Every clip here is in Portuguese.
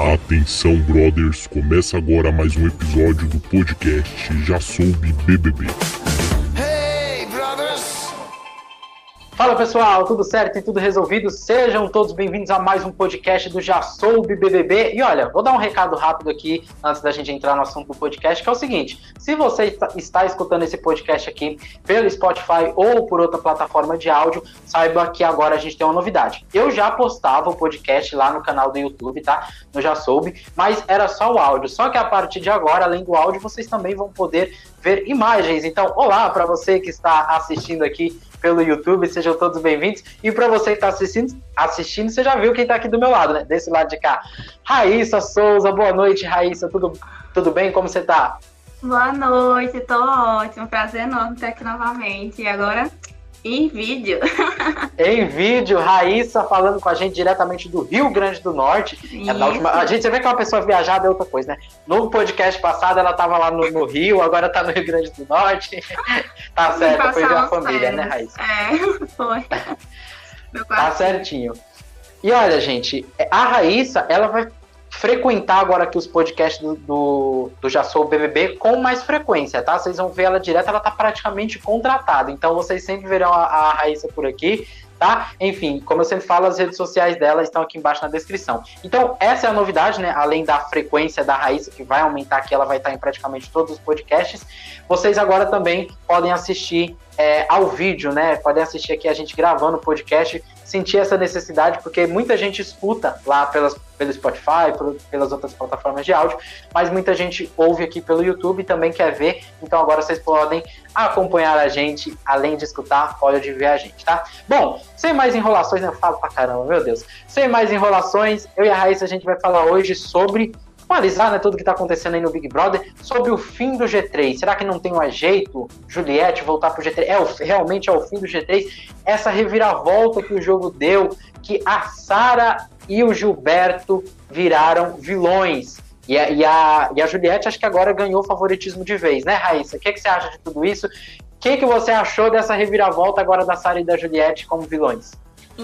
Atenção, brothers, começa agora mais um episódio do podcast Já Soube BBB. Fala pessoal, tudo certo e tudo resolvido? Sejam todos bem-vindos a mais um podcast do Já Soube BBB. E olha, vou dar um recado rápido aqui antes da gente entrar no assunto do podcast, que é o seguinte: se você está escutando esse podcast aqui pelo Spotify ou por outra plataforma de áudio, saiba que agora a gente tem uma novidade. Eu já postava o podcast lá no canal do YouTube, tá? No Já Soube, mas era só o áudio. Só que a partir de agora, além do áudio, vocês também vão poder ver imagens. Então, olá para você que está assistindo aqui pelo YouTube, sejam todos bem-vindos. E para você que está assistindo, assistindo, você já viu quem está aqui do meu lado, né? Desse lado de cá. Raíssa Souza, boa noite, Raíssa. Tudo, tudo bem? Como você está? Boa noite, tô ótimo. Prazer enorme estar aqui novamente. E agora em vídeo. em vídeo, Raíssa falando com a gente diretamente do Rio Grande do Norte. É última... A gente você vê que é uma pessoa viajada é outra coisa, né? No podcast passado ela estava lá no, no, Rio, agora está no Rio Grande do Norte. tá certo, foi ver a família, né, Raíssa? É, foi. tá certinho. E olha, gente, a Raíssa, ela vai frequentar agora aqui os podcasts do, do, do Já Sou BBB com mais frequência, tá? Vocês vão ver ela direto, ela tá praticamente contratada. Então vocês sempre verão a, a Raíssa por aqui tá? Enfim, como eu sempre falo, as redes sociais dela estão aqui embaixo na descrição. Então, essa é a novidade, né? Além da frequência da Raíssa, que vai aumentar aqui, ela vai estar em praticamente todos os podcasts. Vocês agora também podem assistir é, ao vídeo, né? Podem assistir aqui a gente gravando o podcast, sentir essa necessidade, porque muita gente escuta lá pelas, pelo Spotify, por, pelas outras plataformas de áudio, mas muita gente ouve aqui pelo YouTube e também quer ver. Então agora vocês podem acompanhar a gente, além de escutar, pode ver a gente, tá? Bom, sem mais enrolações, né? eu falo pra caramba, meu Deus. Sem mais enrolações, eu e a Raíssa a gente vai falar hoje sobre analisar né, tudo que está acontecendo aí no Big Brother sobre o fim do G3. Será que não tem mais jeito, Juliette, voltar para o G3? É, o, realmente é o fim do G3? Essa reviravolta que o jogo deu, que a Sara e o Gilberto viraram vilões. E a, e, a, e a Juliette acho que agora ganhou favoritismo de vez, né, Raíssa? O que, que você acha de tudo isso? O que, que você achou dessa reviravolta agora da Sara e da Juliette como vilões?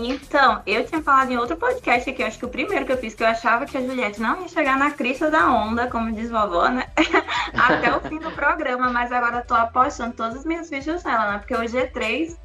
Então, eu tinha falado em outro podcast aqui, acho que o primeiro que eu fiz, que eu achava que a Juliette não ia chegar na crista da onda, como diz vovó, né? Até o fim do programa, mas agora tô apostando todas as minhas fichas nela, né? Porque o G3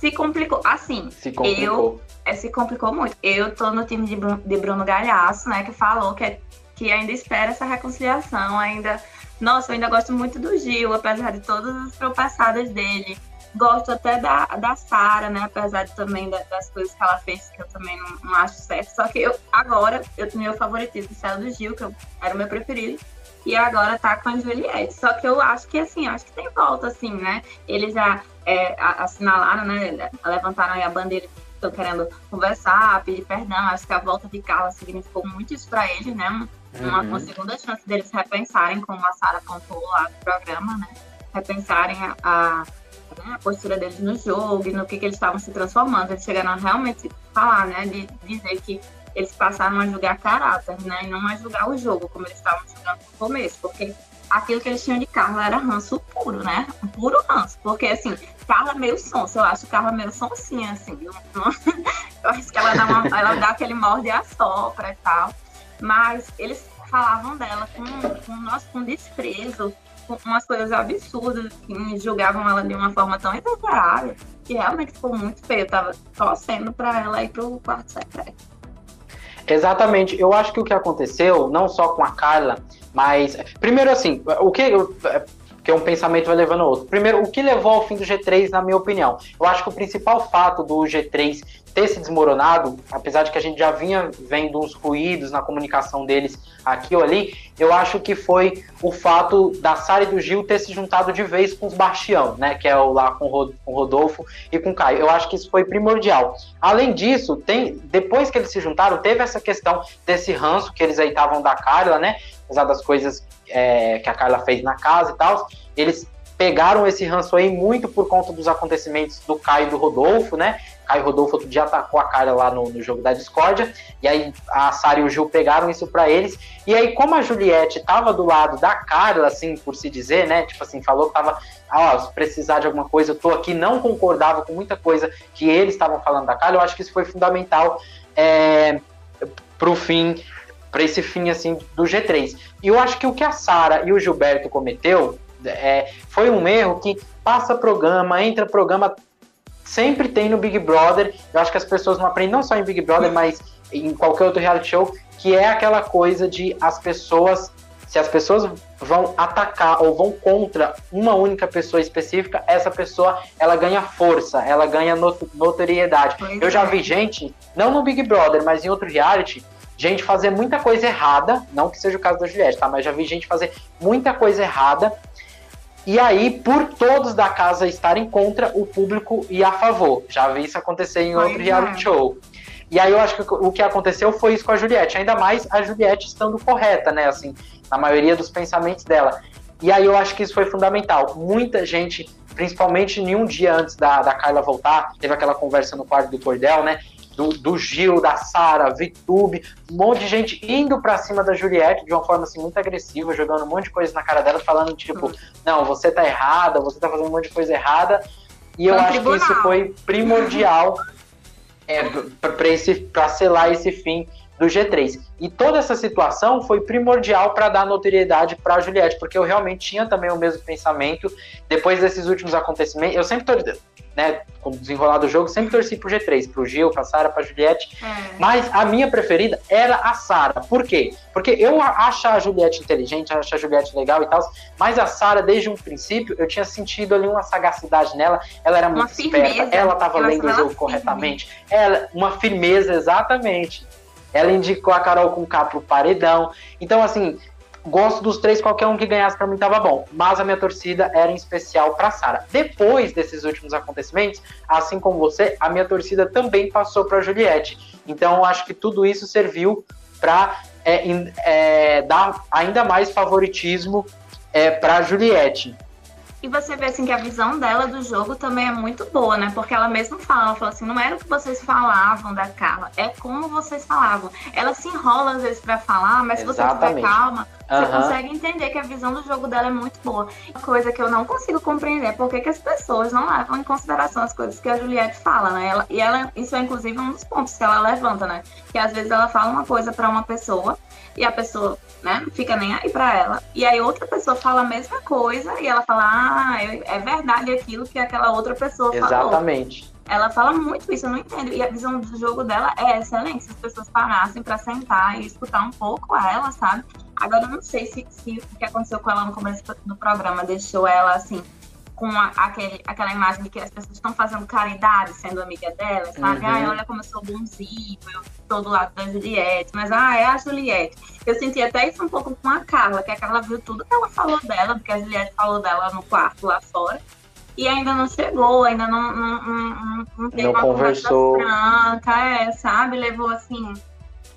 se complicou. Assim, se complicou. eu. É, se complicou muito. Eu tô no time de Bruno, de Bruno Galhaço, né? Que falou que, é, que ainda espera essa reconciliação, ainda. Nossa, eu ainda gosto muito do Gil, apesar de todas as tropeçadas dele Gosto até da, da Sara, né? Apesar de, também das coisas que ela fez, que eu também não, não acho certo. Só que eu, agora, eu tenho meu favoritismo, saiu do Gil, que eu, era o meu preferido. E agora tá com a Juliette. Só que eu acho que, assim, acho que tem volta, assim, né? Eles já é, assinalaram, né? Levantaram a bandeira estão querendo conversar, pedir perdão. Acho que a volta de Carla significou muito isso para eles, né? Uma, uhum. uma, segunda chance deles repensarem, como a Sara contou lá no programa, né? Repensarem a, a, a postura deles no jogo e no que, que eles estavam se transformando. Eles chegaram a realmente falar, né, de dizer que eles passaram a julgar caráter, né, e não a julgar o jogo, como eles estavam julgando no começo, porque aquilo que eles tinham de Carla era ranço puro, né, puro ranço, porque assim, Carla é meio sonsa, eu acho Carla meio sonsinha, assim, eu, eu acho que ela dá, uma, ela dá aquele morde a sopra e tal, mas eles falavam dela com, com, nossa, com desprezo, umas coisas absurdas, que julgavam ela de uma forma tão exagerada, que realmente ficou muito feio. Eu tava torcendo para ela ir pro quarto secreto. Exatamente. Eu acho que o que aconteceu, não só com a Carla, mas. Primeiro, assim, o que. Que um pensamento vai levando ao outro. Primeiro, o que levou ao fim do G3, na minha opinião? Eu acho que o principal fato do G3 ter se desmoronado, apesar de que a gente já vinha vendo uns ruídos na comunicação deles aqui ou ali, eu acho que foi o fato da Sara e do Gil ter se juntado de vez com os Bastião, né? Que é o lá com o Rodolfo e com o Caio. Eu acho que isso foi primordial. Além disso, tem depois que eles se juntaram, teve essa questão desse ranço que eles aí estavam da Carla, né? Apesar das coisas é, que a Carla fez na casa e tal, eles pegaram esse ranço aí muito por conta dos acontecimentos do Caio e do Rodolfo, né? Caio Rodolfo outro dia atacou a cara lá no, no jogo da discórdia, e aí a Sara e o Gil pegaram isso para eles, e aí como a Juliette tava do lado da Carla, assim, por se dizer, né, tipo assim, falou que tava, ah, se precisar de alguma coisa, eu tô aqui, não concordava com muita coisa que eles estavam falando da Carla, eu acho que isso foi fundamental é, pro fim para esse fim assim do G3. E eu acho que o que a Sara e o Gilberto cometeu é, foi um erro que passa programa, entra programa, sempre tem no Big Brother. Eu acho que as pessoas não aprendem não só em Big Brother, mas em qualquer outro reality show, que é aquela coisa de as pessoas se as pessoas vão atacar ou vão contra uma única pessoa específica, essa pessoa ela ganha força, ela ganha notoriedade. Eu já é. vi gente, não no Big Brother, mas em outro reality, gente fazer muita coisa errada, não que seja o caso da Juliette, tá? Mas já vi gente fazer muita coisa errada. E aí, por todos da casa estarem contra, o público e a favor. Já vi isso acontecer em outro reality show. E aí eu acho que o que aconteceu foi isso com a Juliette, ainda mais a Juliette estando correta, né? Assim, na maioria dos pensamentos dela. E aí eu acho que isso foi fundamental. Muita gente, principalmente em um dia antes da, da Carla voltar, teve aquela conversa no quarto do Cordel, né? Do, do Gil, da Sara, Vitube, um monte de gente indo para cima da Juliette de uma forma assim muito agressiva, jogando um monte de coisa na cara dela, falando tipo, não, você tá errada, você tá fazendo um monte de coisa errada. E eu acho que isso foi primordial é, para selar esse fim do G3. E toda essa situação foi primordial para dar notoriedade para a Juliette, porque eu realmente tinha também o mesmo pensamento depois desses últimos acontecimentos. Eu sempre tô, né, com o desenrolar do jogo, sempre torci pro G3, pro Gil, pra Sara, pra Juliette. É. Mas a minha preferida era a Sara. Por quê? Porque eu acho a Juliette inteligente, acho a Juliette legal e tal, mas a Sara, desde um princípio, eu tinha sentido ali uma sagacidade nela. Ela era muito esperta, ela tava lendo o jogo corretamente. Ela, uma firmeza, exatamente. Ela indicou a Carol com K pro paredão. Então, assim, gosto dos três, qualquer um que ganhasse para mim tava bom. Mas a minha torcida era em especial para Sara. Depois desses últimos acontecimentos, assim como você, a minha torcida também passou para Juliette. Então, acho que tudo isso serviu para é, é, dar ainda mais favoritismo é, para Juliette. E você vê assim que a visão dela do jogo também é muito boa, né? Porque ela mesma fala, ela fala assim, não era o que vocês falavam da Carla, é como vocês falavam. Ela se enrola às vezes para falar, mas Exatamente. se você tiver calma, uhum. você consegue entender que a visão do jogo dela é muito boa. Uma coisa que eu não consigo compreender é por que as pessoas não levam em consideração as coisas que a Juliette fala, né? Ela, e ela, isso é inclusive um dos pontos que ela levanta, né? Que às vezes ela fala uma coisa para uma pessoa e a pessoa, né, não fica nem aí para ela. E aí outra pessoa fala a mesma coisa e ela fala, ah, é, é verdade aquilo que aquela outra pessoa Exatamente. falou. Exatamente. Ela fala muito isso, eu não entendo. E a visão do jogo dela é excelente. Se as pessoas parassem para sentar e escutar um pouco ela, sabe? Agora eu não sei se, se o que aconteceu com ela no começo do programa deixou ela assim com a, aquele, aquela imagem de que as pessoas estão fazendo caridade sendo amiga dela, sabe? Uhum. Ai, olha como eu sou bonzinho, eu tô do lado da Juliette, mas ah, é a Juliette. Eu senti até isso um pouco com a Carla, que a Carla viu tudo que ela falou dela, porque a Juliette falou dela no quarto lá fora. E ainda não chegou, ainda não, não, não, não teve não uma conversou. conversa franca, é, sabe? Levou assim.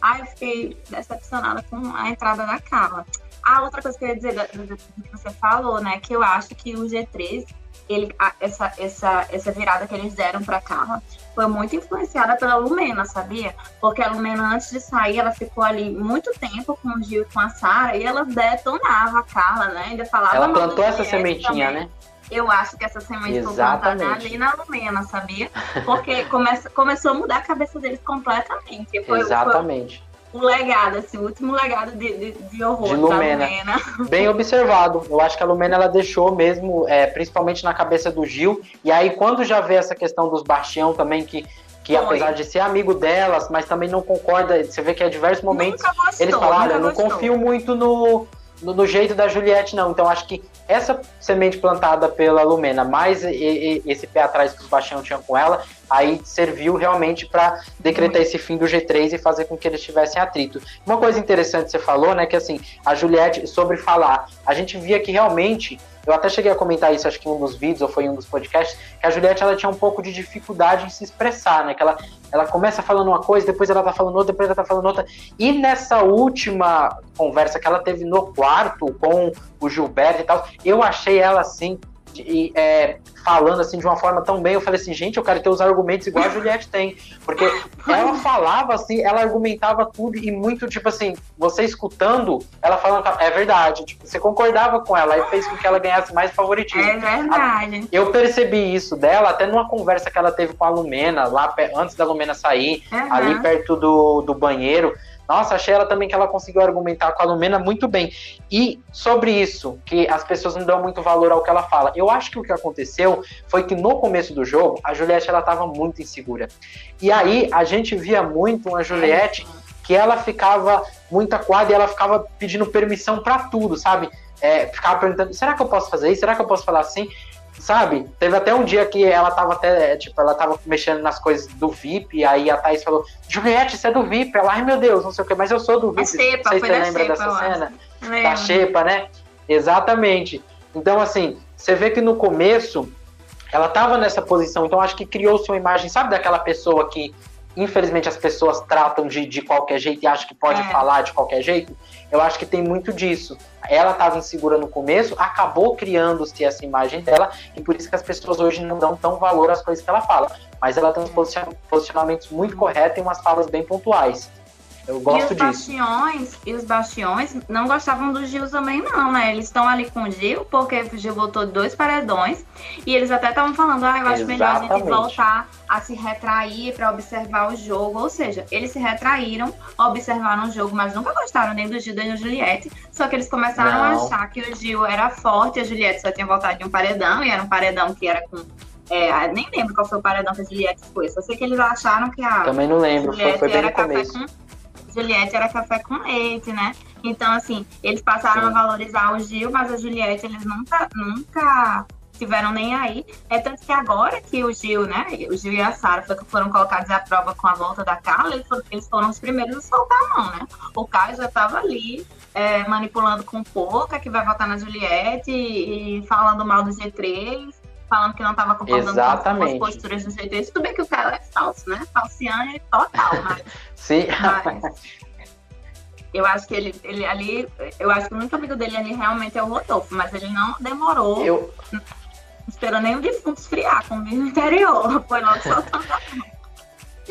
Ai, eu fiquei decepcionada com a entrada da Carla. A outra coisa que eu ia dizer do, que você falou, né, que eu acho que o G3, ele, essa, essa, essa virada que eles deram para Carla foi muito influenciada pela Lumena, sabia? Porque a Lumena, antes de sair, ela ficou ali muito tempo com o Gil e com a Sara e ela detonava a Carla, né? Ainda falava. Ela plantou essa sementinha, também. né? Eu acho que essa semente foi plantada ali na Lumena, sabia? Porque come, começou a mudar a cabeça deles completamente. Foi, Exatamente. Foi, um legado, assim, o último legado de, de, de horror de Lumena. Lumena. Bem observado. Eu acho que a Lumena ela deixou mesmo, é, principalmente na cabeça do Gil. E aí, quando já vê essa questão dos Bastião também, que, que apesar de ser amigo delas, mas também não concorda, você vê que a diversos momentos gostou, eles falaram, eu não confio muito no, no, no, jeito da Juliette, não. Então acho que essa semente plantada pela Lumena, mais e, e, esse pé atrás que os Bastião tinham com ela, aí serviu realmente para decretar esse fim do G3 e fazer com que eles tivessem atrito. Uma coisa interessante que você falou, né, que assim, a Juliette, sobre falar, a gente via que realmente eu até cheguei a comentar isso, acho que em um dos vídeos ou foi em um dos podcasts, que a Juliette ela tinha um pouco de dificuldade em se expressar, né? Que ela, ela começa falando uma coisa, depois ela tá falando outra, depois ela tá falando outra. E nessa última conversa que ela teve no quarto com o Gilberto e tal, eu achei ela assim de, é, falando assim de uma forma tão bem, eu falei assim, gente, eu quero ter os argumentos igual a Juliette tem. Porque ela falava assim, ela argumentava tudo e muito, tipo assim, você escutando, ela falando, é verdade, tipo, você concordava com ela e fez com que ela ganhasse mais favoritismo. É verdade. Eu percebi isso dela até numa conversa que ela teve com a Lumena, lá antes da Lumena sair, uhum. ali perto do, do banheiro Nossa, achei ela também que ela conseguiu argumentar com a Lumena muito bem. E sobre isso, que as pessoas não dão muito valor ao que ela fala. Eu acho que o que aconteceu foi que no começo do jogo, a Juliette ela tava muito insegura. E aí a gente via muito uma Juliette que ela ficava muito acuada e ela ficava pedindo permissão para tudo, sabe? É, ficava perguntando, será que eu posso fazer isso? Será que eu posso falar assim? Sabe? Teve até um dia que ela tava até, tipo, ela tava mexendo nas coisas do VIP, aí a Thaís falou, Juliette, você é do VIP. Ela, ai meu Deus, não sei o que, mas eu sou do VIP. É Xepa, não sei se você lembra dessa cena. Da Xepa, né? Exatamente. Então, assim, você vê que no começo ela tava nessa posição, então acho que criou-se uma imagem, sabe, daquela pessoa que infelizmente as pessoas tratam de, de qualquer jeito e acham que pode é. falar de qualquer jeito. Eu acho que tem muito disso. Ela estava insegura no começo, acabou criando-se essa imagem dela, e por isso que as pessoas hoje não dão tão valor às coisas que ela fala. Mas ela tem uns posicionamentos muito corretos e umas falas bem pontuais. Eu gosto e os disso. Bastiões, e os bastiões não gostavam do Gil também, não, né? Eles estão ali com o Gil, porque o Gil botou dois paredões. E eles até estavam falando, ah, eu acho Exatamente. melhor a gente voltar a se retrair para observar o jogo. Ou seja, eles se retraíram, observaram o jogo, mas nunca gostaram nem do Gil nem do Juliette. Só que eles começaram não. a achar que o Gil era forte, a Juliette só tinha voltado de um paredão, e era um paredão que era com é, nem lembro qual foi o paredão que a Juliette foi. Só sei que eles acharam que a. Também não lembro, Juliette foi, foi bem no começo. Com Juliette era café com leite, né? Então, assim, eles passaram Sim. a valorizar o Gil, mas a Juliette eles nunca, nunca tiveram nem aí. É tanto que agora que o Gil, né? O Gil e a Sara foram colocados à prova com a volta da Carla, eles foram, eles foram os primeiros a soltar a mão, né? O Caio já estava ali é, manipulando com pouca, que vai votar na Juliette e, e falando mal do G3 falando que não estava concordando Exatamente. com as posturas do G3. Tudo bem que o cara é falso, né? Falciane total, mas. Sim. Mas, eu acho que ele, ele ali. Eu acho que o único amigo dele ali realmente é o Rodolfo, mas ele não demorou. Eu... Esperou nem o defunto esfriar com o interior. Foi logo soltando a mão.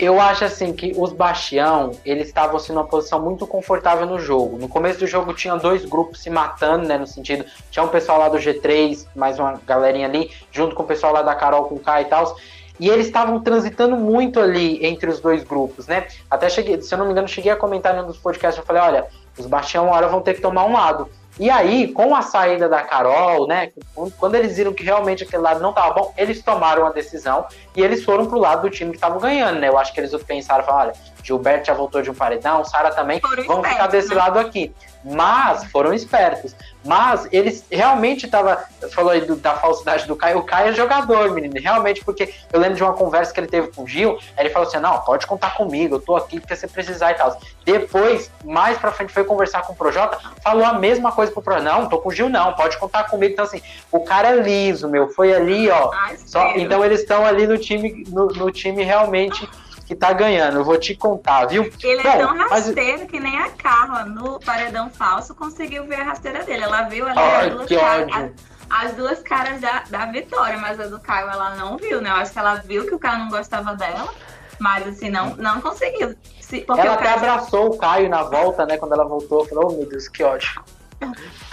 Eu acho assim que os Bastião, eles estavam assim numa posição muito confortável no jogo. No começo do jogo tinha dois grupos se matando, né, no sentido, tinha um pessoal lá do G3, mais uma galerinha ali, junto com o pessoal lá da Carol com K e tal. E eles estavam transitando muito ali entre os dois grupos, né? Até cheguei, se eu não me engano, cheguei a comentar em um dos podcasts, eu falei, olha, os Bastião uma hora vão ter que tomar um lado. E aí, com a saída da Carol, né, quando eles viram que realmente aquele lado não estava bom, eles tomaram a decisão e eles foram pro lado do time que estava ganhando, né? Eu acho que eles pensaram, falaram, olha, Gilberto já voltou de um paredão, Sara também, foram vamos espertos, ficar desse né? lado aqui. Mas foram espertos. Mas eles realmente tava falou aí do, da falsidade do Caio. O Caio é jogador, menino. Realmente, porque eu lembro de uma conversa que ele teve com o Gil. Ele falou assim: não, pode contar comigo, eu tô aqui porque você precisar e tal. Depois, mais pra frente, foi conversar com o Projota, falou a mesma coisa pro Projota. Não, tô com o Gil, não, pode contar comigo. Então, assim, o cara é liso, meu. Foi ali, ó. Ai, só, então eles estão ali no time, no, no time realmente que tá ganhando. Eu vou te contar, viu? Ele é Bom, é tão rasteiro mas... que nem a Carla no paredão falso conseguiu ver a rasteira dele. Ela viu ali Ai, as, duas caras, as, as, duas caras da, da vitória, mas a do Caio ela não viu, né? Eu acho que ela viu que o Caio não gostava dela, mas assim, não, não conseguiu. Se, ela até abraçou o Caio na volta, né? Quando ela voltou, falou, oh meu Deus, que ódio.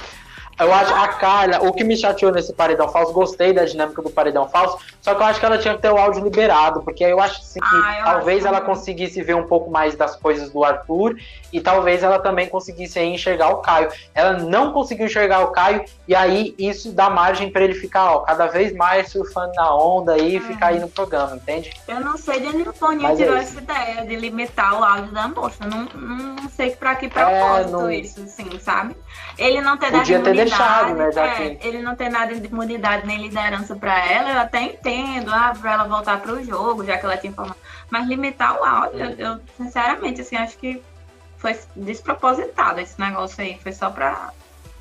Eu acho a Carla, o que me chateou nesse paredão falso, gostei da dinâmica do paredão falso, só que eu acho que ela tinha que ter o áudio liberado, porque eu acho assim, que ah, talvez ela conseguisse ver um pouco mais das coisas do Arthur e talvez ela também conseguisse enxergar o Caio. Ela não conseguiu enxergar o Caio e aí isso dá margem para ele ficar, ó, cada vez mais surfando na onda e ficar aí no programa, entende? Eu não sei de onde o Toninho tirou é essa ideia de limitar o áudio da moça. Não, não sei para que propósito é, não... isso, assim, sabe? Ele não ter Podia ter deixado, né? É, que... Ele não ter nada de imunidade nem liderança para ela, eu até entendo, ah, pra ela voltar pro jogo, já que ela tinha informado. Mas limitar o áudio, eu, eu, sinceramente, assim, acho que foi despropositado esse negócio aí. Foi só pra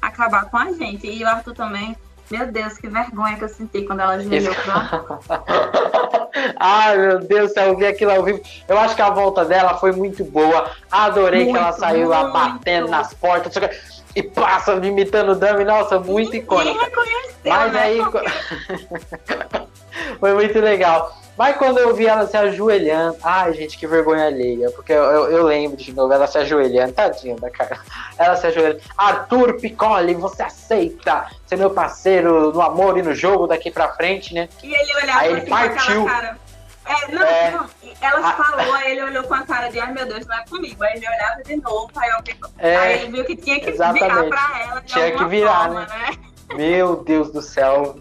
acabar com a gente. E o Arthur também, meu Deus, que vergonha que eu senti quando ela ajoelhou pra... Ai, meu Deus eu vi aquilo ao vivo. Eu acho que a volta dela foi muito boa. Adorei muito, que ela saiu lá batendo nas portas e passa imitando o Dami, nossa, muito icônica. Mas né? aí foi muito legal. Mas quando eu vi ela se ajoelhando, ai gente, que vergonha alheia, porque eu, eu, eu lembro de novo ela se ajoelhando, tadinha da cara. Ela se ajoelhando. Arthur Piccoli, você aceita ser meu parceiro no amor e no jogo daqui pra frente, né? E ele olhava Aí ele assim, partiu. Cara, É, não, é, não, ela falou, aí ele olhou com a cara de, ai meu Deus, não é comigo. Aí ele olhava de novo, aí, eu, é, aí ele viu que tinha que exatamente. virar pra ela. tinha que virar, forma, né? né? Meu Deus do céu.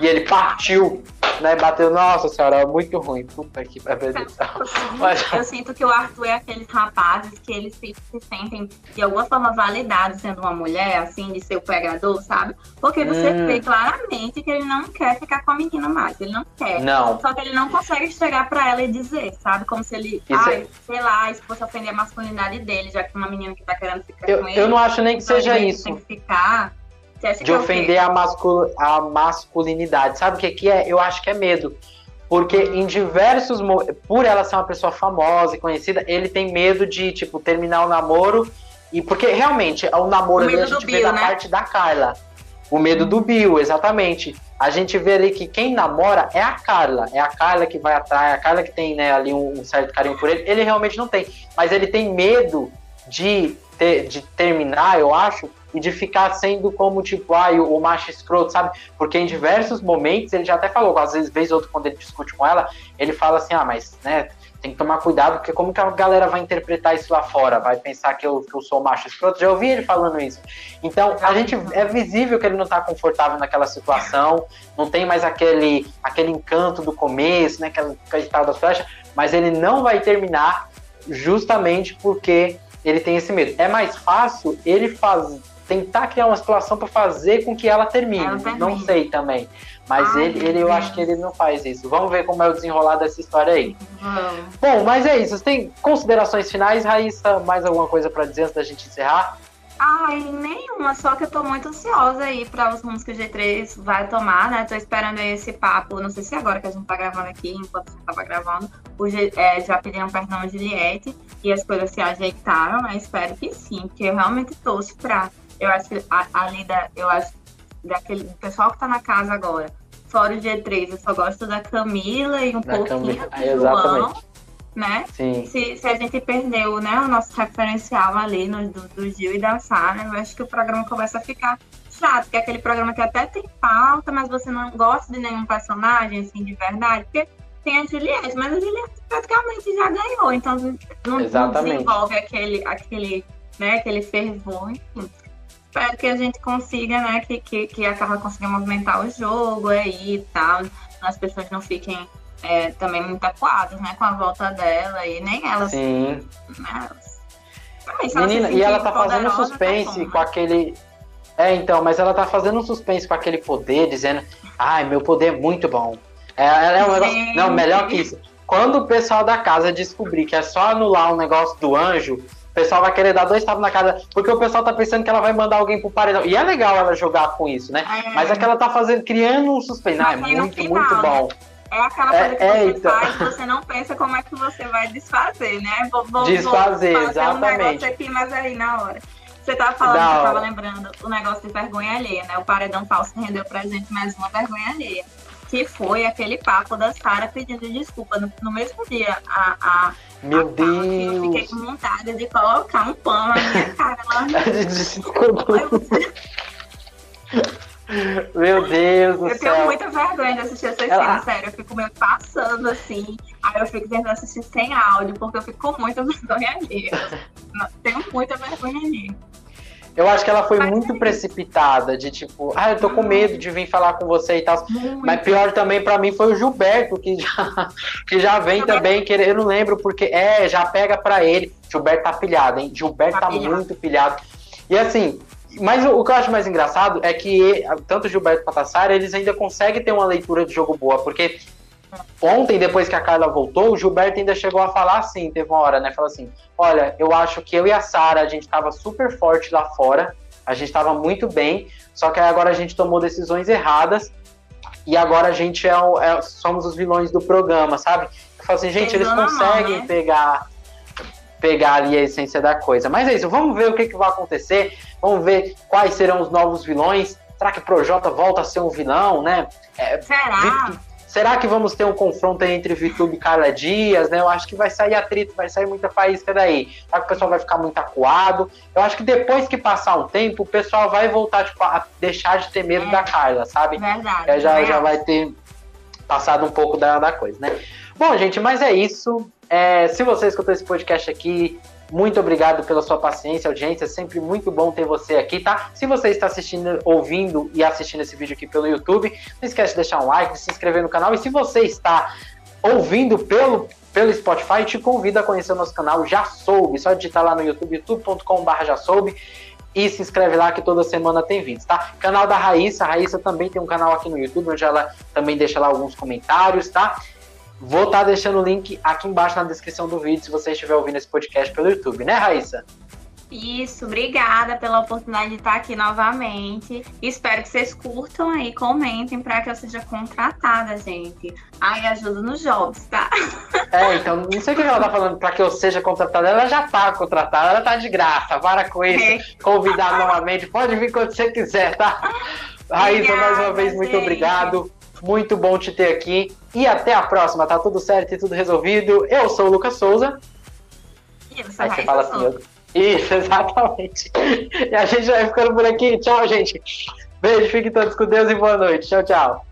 E ele partiu né? Bateu, nossa senhora, muito ruim. Puta que pariu. Mas... Eu sinto que o Arthur é aqueles rapazes que eles se, se, sentem de alguma forma validados sendo uma mulher, assim, de ser o pegador, sabe? Porque você hum. vê claramente que ele não quer ficar com a menina mais. Ele não quer. Não. Só que ele não consegue chegar pra ela e dizer, sabe? Como se ele, Isso ai, é... sei lá, se fosse ofender a masculinidade dele, já que uma menina que tá querendo ficar eu, com ele. Eu não acho nem que seja isso. Tem que ficar de é ofender a, mascul a masculinidade. Sabe o que, que é? Eu acho que é medo. Porque em diversos. Por ela ser uma pessoa famosa e conhecida, ele tem medo de, tipo, terminar o namoro. E porque realmente o namoro o ali a gente vê da né? parte da Carla. O medo do Bill, exatamente. A gente vê ali que quem namora é a Carla. É a Carla que vai atrás, é a Carla que tem né, ali um, um certo carinho por ele. Ele realmente não tem. Mas ele tem medo de, ter, de terminar, eu acho, e de ficar sendo como, tipo, ah, o, o macho escroto, sabe? Porque em diversos momentos, ele já até falou, às vezes, vez ou outra, quando ele discute com ela, ele fala assim, ah, mas, né, tem que tomar cuidado, porque como que a galera vai interpretar isso lá fora? Vai pensar que eu, que eu sou macho escroto? Já ouvi ele falando isso. Então, a gente, é visível que ele não tá confortável naquela situação, não tem mais aquele, aquele encanto do começo, né, aquele tal das flechas, mas ele não vai terminar justamente porque ele tem esse medo. É mais fácil ele faz, tentar criar uma situação para fazer com que ela termine. ela Não sei também. Mas Ai, ele, ele eu acho que ele não faz isso. Vamos ver como é o desenrolar dessa história aí. Bom, mas é isso. Você tem considerações finais, Raíssa? Mais alguma coisa para dizer antes da gente encerrar? Ai, nenhuma, só que eu tô muito ansiosa aí para os rumos que o G3 vai tomar, né? Tô esperando esse papo, não sei se agora que a gente tá gravando aqui, enquanto a gente tava gravando, o G, é, já pediram perdão a Juliette e as coisas se ajeitaram, né? Espero que sim, porque eu realmente torço pra eu acho que a, ali da, eu acho daquele pessoal que tá na casa agora, fora o G3, eu só gosto da Camila e um da pouquinho Camila. do João, né? Sim. Se, se a gente perdeu né, o nosso referencial ali no, do, do Gil e da Sara, eu acho que o programa começa a ficar chato, que é aquele programa que até tem pauta, mas você não gosta de nenhum personagem, assim, de verdade, porque tem a Juliette, mas a Juliette praticamente já ganhou, então não, não desenvolve aquele, aquele, né, aquele fervor, enfim espero que a gente consiga, né, que, que, que a Carla consiga movimentar o jogo aí e tal, as pessoas não fiquem é, também muito acuadas, né, com a volta dela e nem elas. Sim. Né, também, Menina, e ela tá fazendo tá suspense tá com aquele. É, então, mas ela tá fazendo um suspense com aquele poder, dizendo, ai, meu poder é muito bom. É, é um negócio. Não, melhor que isso. Quando o pessoal da casa descobrir que é só anular o um negócio do anjo, pessoal vai querer dar dois tapas na cara, porque o pessoal tá pensando que ela vai mandar alguém pro paredão. E é legal ela jogar com isso, né? É. Mas é que ela tá fazendo, criando um suspense. Ah, é muito, final, muito né? bom. É aquela coisa é, que você então. faz, você não pensa como é que você vai desfazer, né? Vou, vou, desfazer, vou fazer exatamente. um negócio aqui, mas aí na hora. Você tava falando, eu tava lembrando o negócio de vergonha alheia, né? O paredão falso rendeu pra gente mais uma vergonha alheia. Que foi aquele papo da Sara pedindo desculpa no, no mesmo dia. A, a meu Deus! Eu fiquei com vontade de colocar um pano na minha cara lá. Meu Deus do eu céu. Eu tenho muita vergonha de assistir essa Ela... sério. Eu fico meio passando assim. Aí eu fico tentando assistir sem áudio, porque eu fico com muita vergonha ali. Tenho muita vergonha ali. Eu acho que ela foi muito é precipitada, de tipo, ah, eu tô com medo de vir falar com você e tal. Muito. Mas pior também para mim foi o Gilberto, que já, que já vem também, que eu não lembro porque, é, já pega para ele. Gilberto tá pilhado, hein? Gilberto tá, tá muito pilhado. E assim, mas o, que eu acho mais engraçado é que tanto Gilberto Sara, eles ainda conseguem ter uma leitura de jogo boa, porque Ontem, depois que a Carla voltou, o Gilberto ainda chegou a falar assim, teve uma hora, né? Falou assim: olha, eu acho que eu e a Sara, a gente tava super forte lá fora, a gente tava muito bem, só que agora a gente tomou decisões erradas e agora a gente é, é somos os vilões do programa, sabe? Eu falo assim, gente, eles conseguem mão, né? pegar pegar ali a essência da coisa. Mas é isso, vamos ver o que, que vai acontecer, vamos ver quais serão os novos vilões. Será que o Projota volta a ser um vilão, né? É, Será? Será que vamos ter um confronto entre Vitube e Carla Dias, né? Eu acho que vai sair atrito, vai sair muita faísca daí. Será que o pessoal vai ficar muito acuado? Eu acho que depois que passar um tempo, o pessoal vai voltar tipo, a deixar de ter medo é. da Carla, sabe? Verdade. É, já, já vai ter passado um pouco da, da coisa, né? Bom, gente, mas é isso. É, se você escutou esse podcast aqui, muito obrigado pela sua paciência, audiência. É sempre muito bom ter você aqui, tá? Se você está assistindo, ouvindo e assistindo esse vídeo aqui pelo YouTube, não esquece de deixar um like, de se inscrever no canal. E se você está ouvindo pelo, pelo Spotify, te convido a conhecer o nosso canal Já Soube. Só digitar lá no YouTube, youtube.com.br Já Soube. E se inscreve lá que toda semana tem vídeos, tá? Canal da Raíssa. A Raíssa também tem um canal aqui no YouTube, onde ela também deixa lá alguns comentários, tá? Vou estar tá deixando o link aqui embaixo na descrição do vídeo se você estiver ouvindo esse podcast pelo YouTube, né, Raíssa? Isso, obrigada pela oportunidade de estar aqui novamente. Espero que vocês curtam aí, comentem para que eu seja contratada, gente. Ai, ajuda nos jobs, tá? É, então, não sei o que ela tá falando para que eu seja contratada. Ela já tá contratada, ela tá de graça. Para com isso. É. Convidar novamente, pode vir quando você quiser, tá? Raíssa, mais uma vez, muito obrigado. Muito bom te ter aqui. E até a próxima. Tá tudo certo e tudo resolvido. Eu sou o Lucas Souza. E eu sou Aí você fala assim. Eu... Isso, exatamente. E a gente vai ficando por aqui. Tchau, gente. Beijo, fiquem todos com Deus e boa noite. Tchau, tchau.